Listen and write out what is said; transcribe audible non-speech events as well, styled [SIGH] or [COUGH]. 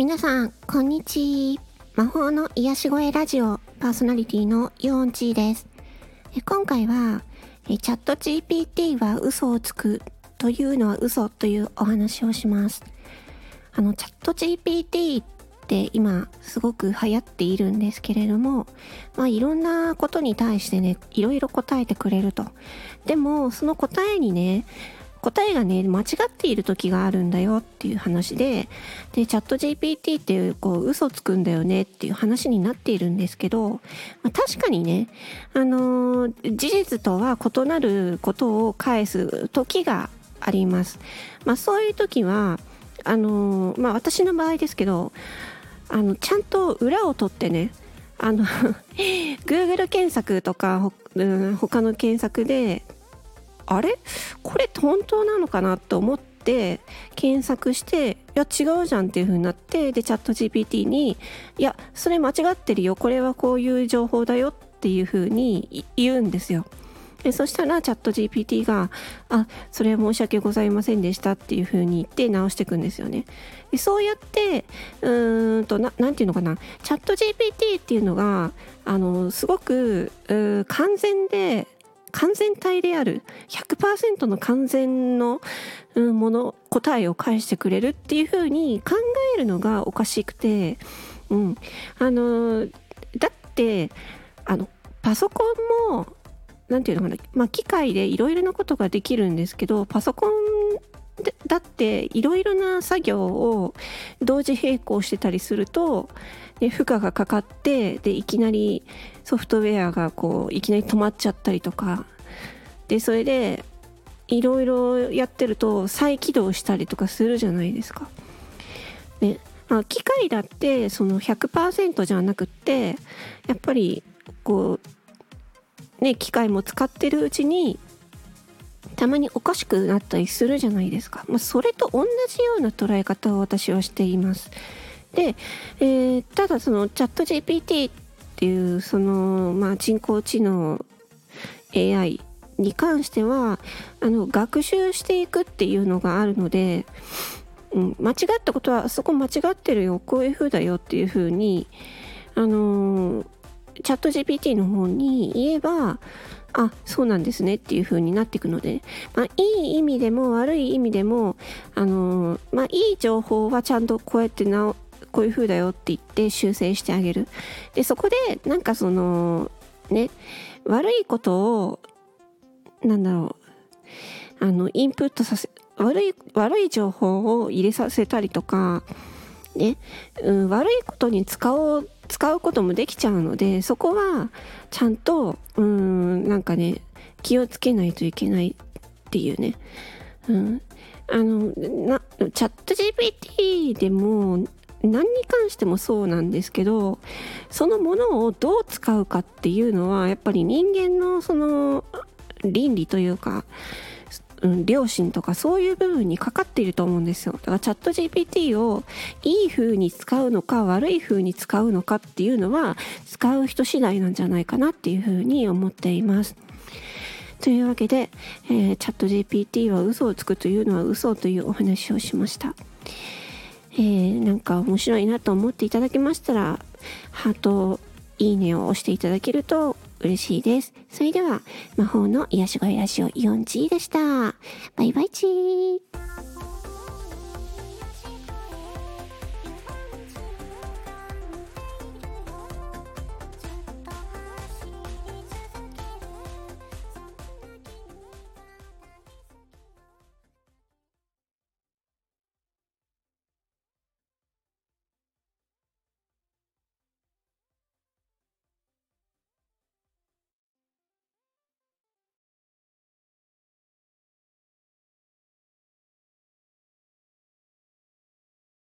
皆さん、こんにちは。魔法の癒し声ラジオパーソナリティのヨーンチーです。今回は、チャット GPT は嘘をつくというのは嘘というお話をします。あの、チャット GPT って今すごく流行っているんですけれども、まあいろんなことに対してね、いろいろ答えてくれると。でも、その答えにね、答えがね、間違っている時があるんだよっていう話で、で、チャット GPT っていう、こう、嘘つくんだよねっていう話になっているんですけど、まあ、確かにね、あのー、事実とは異なることを返す時があります。まあ、そういう時は、あのー、まあ、私の場合ですけど、あの、ちゃんと裏を取ってね、あの [LAUGHS] Google 検索とか、うん、他の検索であれ？これ本当なのかなと思って検索していや違うじゃんっていう風になってでチャット GPT にいやそれ間違ってるよこれはこういう情報だよっていう風に言うんですよ。でそしたらチャット GPT が「あそれは申し訳ございませんでした」っていう風に言って直していくんですよね。でそうやってうーんとななんていうのかなチャット GPT っていうのがあのすごく完全で完全体である100%の完全のもの答えを返してくれるっていうふうに考えるのがおかしくて、うん、あのだってあのパソコンも何て言うのかな、まあ、機械でいろいろなことができるんですけどパソコンだっていろいろな作業を同時並行してたりするとで負荷がかかってでいきなりソフトウェアがこういきなり止まっちゃったりとかでそれでいろいろやってると再起動したりとかするじゃないですか。ね、機械だってその100%じゃなくってやっぱりこうね機械も使ってるうちにたまにおかしくなったりするじゃないですか。まあ、それと同じような捉え方を私はしています。で、えー、ただそのチャット GPT っていうその、まあ、人工知能 AI に関してはあの学習していくっていうのがあるので、うん、間違ったことはそこ間違ってるよこういう風だよっていう風にあの、チャット GPT の方に言えばあそうなんですねっていう風になっていくので、まあ、いい意味でも悪い意味でもあのー、まあ、いい情報はちゃんとこうやってなこういう風だよって言って修正してあげる。でそこでなんかそのね悪いことをなんだろうあのインプットさせ悪い悪い情報を入れさせたりとかね、うん、悪いことに使おう使うこともできちゃうのでそこはちゃんとうんなんかね気をつけないといけないっていうね、うん、あのなチャット GPT でも何に関してもそうなんですけどそのものをどう使うかっていうのはやっぱり人間のその倫理というか、うん、良心とかそういう部分にかかっていると思うんですよだからチャット GPT をいい風に使うのか悪い風に使うのかっていうのは使う人次第なんじゃないかなっていうふうに思っています。というわけで、えー、チャット GPT は嘘をつくというのは嘘というお話をしました。えー、なんか面白いなと思っていただけましたら、ハート、いいねを押していただけると嬉しいです。それでは、魔法の癒し声ラジオ 4G でした。バイバイチー。